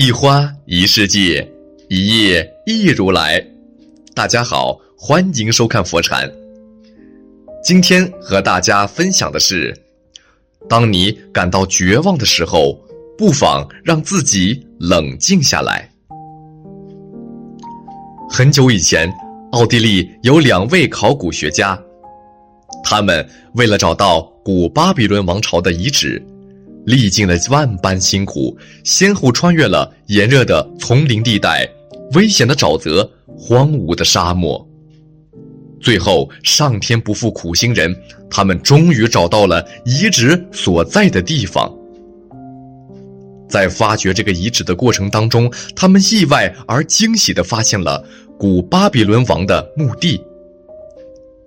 一花一世界，一叶一如来。大家好，欢迎收看佛禅。今天和大家分享的是：当你感到绝望的时候，不妨让自己冷静下来。很久以前，奥地利有两位考古学家，他们为了找到古巴比伦王朝的遗址。历尽了万般辛苦，先后穿越了炎热的丛林地带、危险的沼泽、荒芜的沙漠。最后，上天不负苦心人，他们终于找到了遗址所在的地方。在发掘这个遗址的过程当中，他们意外而惊喜地发现了古巴比伦王的墓地。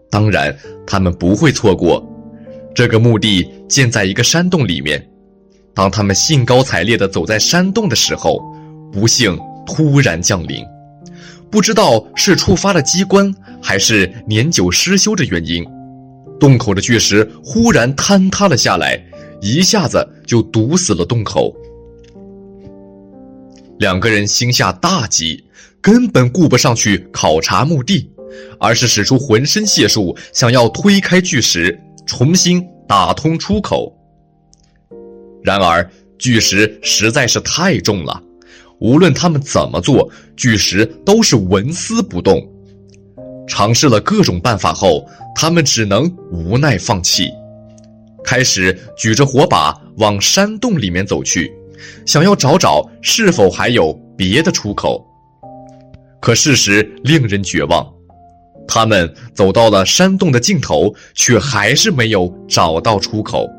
当然，他们不会错过，这个墓地建在一个山洞里面。当他们兴高采烈地走在山洞的时候，不幸突然降临。不知道是触发了机关，还是年久失修的原因，洞口的巨石忽然坍塌了下来，一下子就堵死了洞口。两个人心下大急，根本顾不上去考察墓地，而是使出浑身解数，想要推开巨石，重新打通出口。然而，巨石实在是太重了，无论他们怎么做，巨石都是纹丝不动。尝试了各种办法后，他们只能无奈放弃，开始举着火把往山洞里面走去，想要找找是否还有别的出口。可事实令人绝望，他们走到了山洞的尽头，却还是没有找到出口。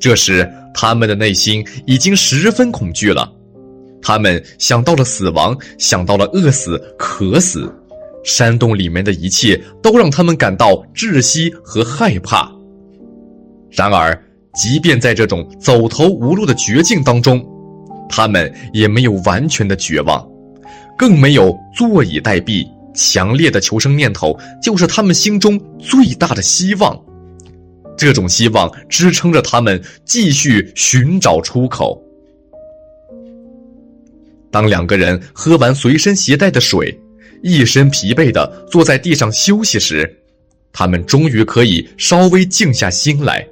这时，他们的内心已经十分恐惧了，他们想到了死亡，想到了饿死、渴死，山洞里面的一切都让他们感到窒息和害怕。然而，即便在这种走投无路的绝境当中，他们也没有完全的绝望，更没有坐以待毙。强烈的求生念头就是他们心中最大的希望。这种希望支撑着他们继续寻找出口。当两个人喝完随身携带的水，一身疲惫的坐在地上休息时，他们终于可以稍微静下心来，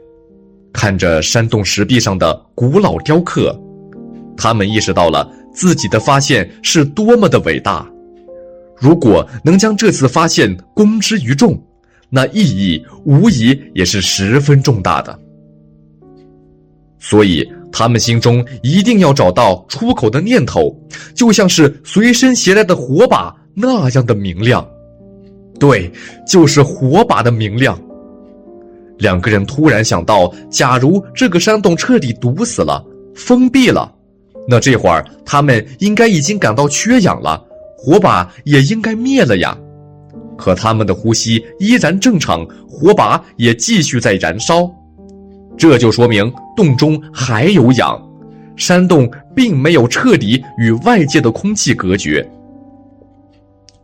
看着山洞石壁上的古老雕刻，他们意识到了自己的发现是多么的伟大。如果能将这次发现公之于众。那意义无疑也是十分重大的，所以他们心中一定要找到出口的念头，就像是随身携带的火把那样的明亮。对，就是火把的明亮。两个人突然想到，假如这个山洞彻底堵死了、封闭了，那这会儿他们应该已经感到缺氧了，火把也应该灭了呀。可他们的呼吸依然正常，火把也继续在燃烧，这就说明洞中还有氧，山洞并没有彻底与外界的空气隔绝。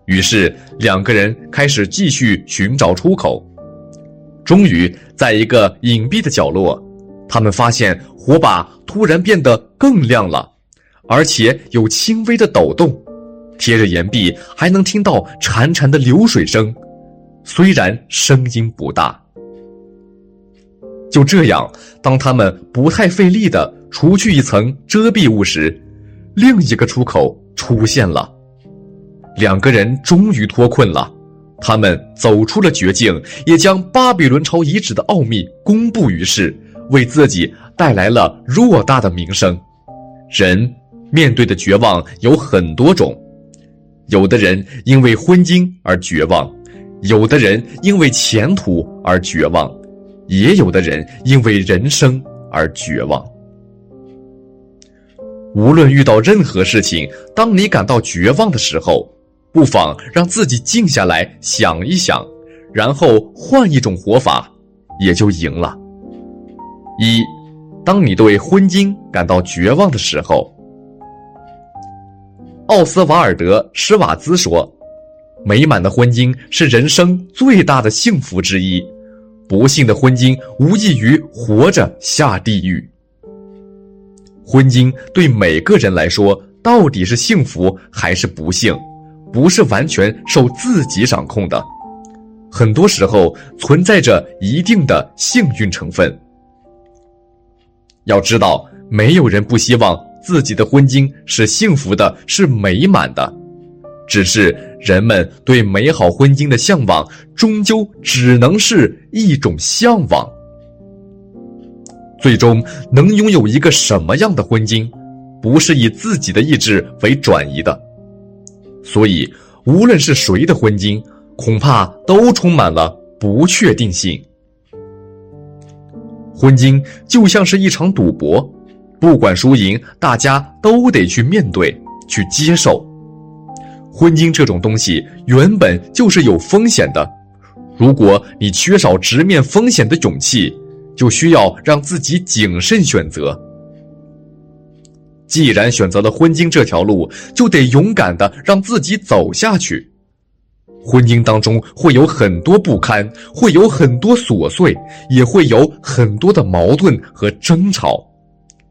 于是两个人开始继续寻找出口，终于在一个隐蔽的角落，他们发现火把突然变得更亮了，而且有轻微的抖动。贴着岩壁，还能听到潺潺的流水声，虽然声音不大。就这样，当他们不太费力的除去一层遮蔽物时，另一个出口出现了。两个人终于脱困了，他们走出了绝境，也将巴比伦朝遗址的奥秘公布于世，为自己带来了偌大的名声。人面对的绝望有很多种。有的人因为婚姻而绝望，有的人因为前途而绝望，也有的人因为人生而绝望。无论遇到任何事情，当你感到绝望的时候，不妨让自己静下来想一想，然后换一种活法，也就赢了。一，当你对婚姻感到绝望的时候，奥斯瓦尔德·施瓦兹说：“美满的婚姻是人生最大的幸福之一，不幸的婚姻无异于活着下地狱。”婚姻对每个人来说，到底是幸福还是不幸，不是完全受自己掌控的，很多时候存在着一定的幸运成分。要知道，没有人不希望自己的婚姻是幸福的，是美满的，只是人们对美好婚姻的向往，终究只能是一种向往。最终能拥有一个什么样的婚姻，不是以自己的意志为转移的。所以，无论是谁的婚姻，恐怕都充满了不确定性。婚姻就像是一场赌博，不管输赢，大家都得去面对、去接受。婚姻这种东西原本就是有风险的，如果你缺少直面风险的勇气。就需要让自己谨慎选择。既然选择了婚姻这条路，就得勇敢的让自己走下去。婚姻当中会有很多不堪，会有很多琐碎，也会有很多的矛盾和争吵，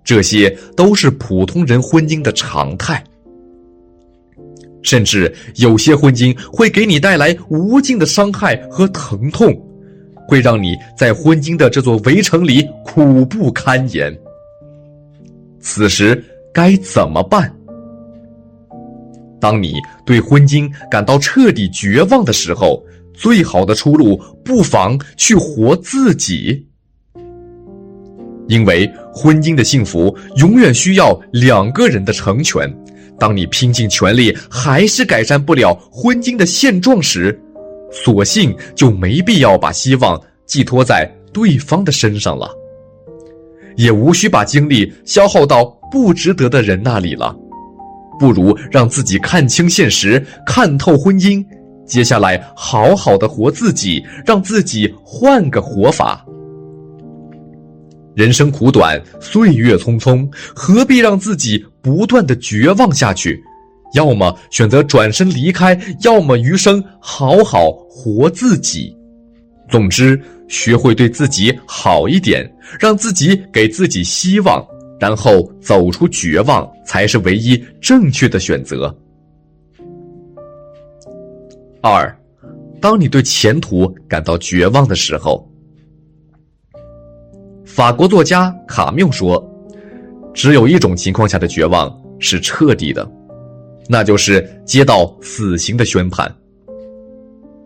这些都是普通人婚姻的常态。甚至有些婚姻会给你带来无尽的伤害和疼痛。会让你在婚姻的这座围城里苦不堪言。此时该怎么办？当你对婚姻感到彻底绝望的时候，最好的出路不妨去活自己。因为婚姻的幸福永远需要两个人的成全。当你拼尽全力还是改善不了婚姻的现状时，索性就没必要把希望寄托在对方的身上了，也无需把精力消耗到不值得的人那里了，不如让自己看清现实，看透婚姻，接下来好好的活自己，让自己换个活法。人生苦短，岁月匆匆，何必让自己不断的绝望下去？要么选择转身离开，要么余生好好活自己。总之，学会对自己好一点，让自己给自己希望，然后走出绝望，才是唯一正确的选择。二，当你对前途感到绝望的时候，法国作家卡缪说：“只有一种情况下的绝望是彻底的。”那就是接到死刑的宣判。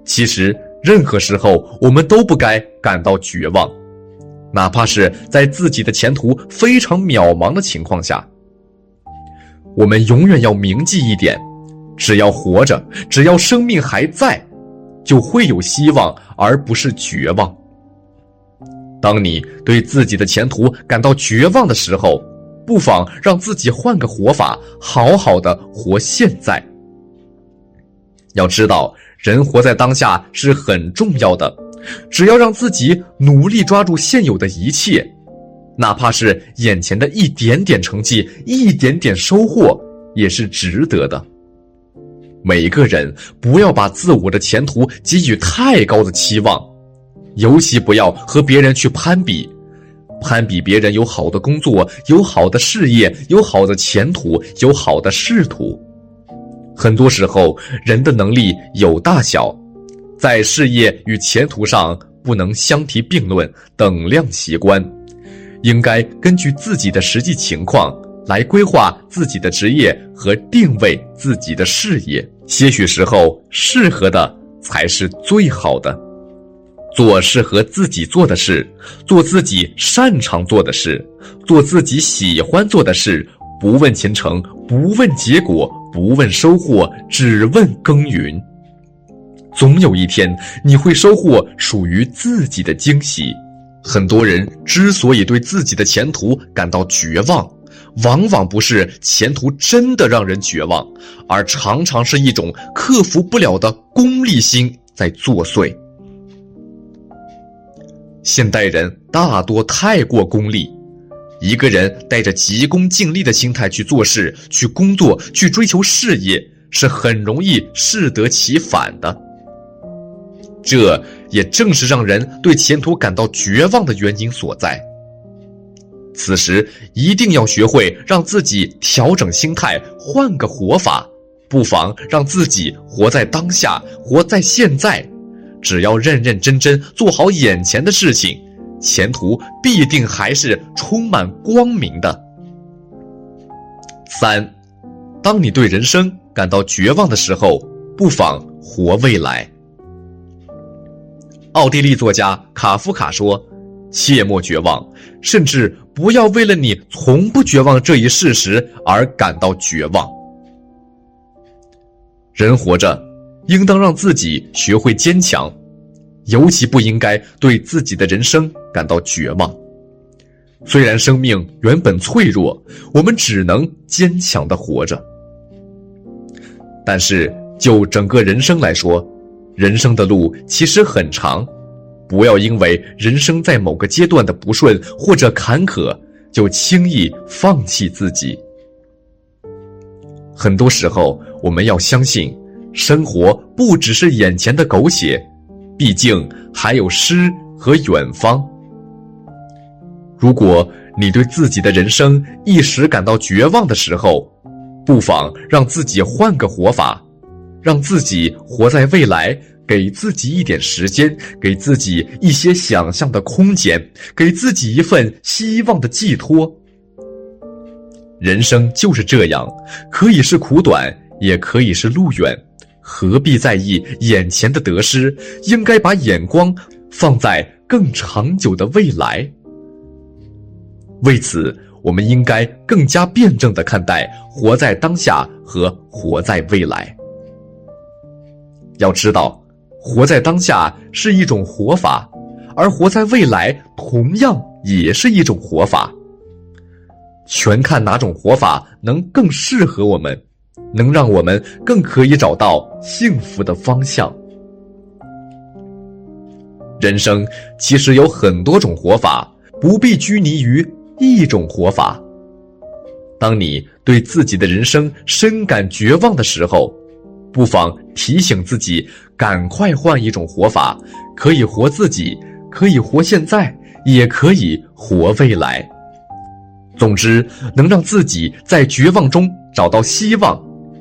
其实，任何时候我们都不该感到绝望，哪怕是在自己的前途非常渺茫的情况下。我们永远要铭记一点：只要活着，只要生命还在，就会有希望，而不是绝望。当你对自己的前途感到绝望的时候，不妨让自己换个活法，好好的活现在。要知道，人活在当下是很重要的。只要让自己努力抓住现有的一切，哪怕是眼前的一点点成绩、一点点收获，也是值得的。每个人不要把自我的前途给予太高的期望，尤其不要和别人去攀比。攀比别人有好的工作、有好的事业、有好的前途、有好的仕途，很多时候人的能力有大小，在事业与前途上不能相提并论、等量齐观，应该根据自己的实际情况来规划自己的职业和定位自己的事业。些许时候，适合的才是最好的。做适合自己做的事，做自己擅长做的事，做自己喜欢做的事，不问前程，不问结果，不问收获，只问耕耘。总有一天你会收获属于自己的惊喜。很多人之所以对自己的前途感到绝望，往往不是前途真的让人绝望，而常常是一种克服不了的功利心在作祟。现代人大多太过功利，一个人带着急功近利的心态去做事、去工作、去追求事业，是很容易适得其反的。这也正是让人对前途感到绝望的原因所在。此时一定要学会让自己调整心态，换个活法，不妨让自己活在当下，活在现在。只要认认真真做好眼前的事情，前途必定还是充满光明的。三，当你对人生感到绝望的时候，不妨活未来。奥地利作家卡夫卡说：“切莫绝望，甚至不要为了你从不绝望这一事实而感到绝望。人活着，应当让自己学会坚强，尤其不应该对自己的人生感到绝望。虽然生命原本脆弱，我们只能坚强的活着。但是就整个人生来说，人生的路其实很长，不要因为人生在某个阶段的不顺或者坎坷，就轻易放弃自己。很多时候，我们要相信，生活不只是眼前的苟且，毕竟还有诗和远方。如果你对自己的人生一时感到绝望的时候，不妨让自己换个活法。让自己活在未来，给自己一点时间，给自己一些想象的空间，给自己一份希望的寄托。人生就是这样，可以是苦短，也可以是路远，何必在意眼前的得失？应该把眼光放在更长久的未来。为此，我们应该更加辩证的看待活在当下和活在未来。要知道，活在当下是一种活法，而活在未来同样也是一种活法。全看哪种活法能更适合我们，能让我们更可以找到幸福的方向。人生其实有很多种活法，不必拘泥于一种活法。当你对自己的人生深感绝望的时候，不妨提醒自己，赶快换一种活法，可以活自己，可以活现在，也可以活未来。总之，能让自己在绝望中找到希望，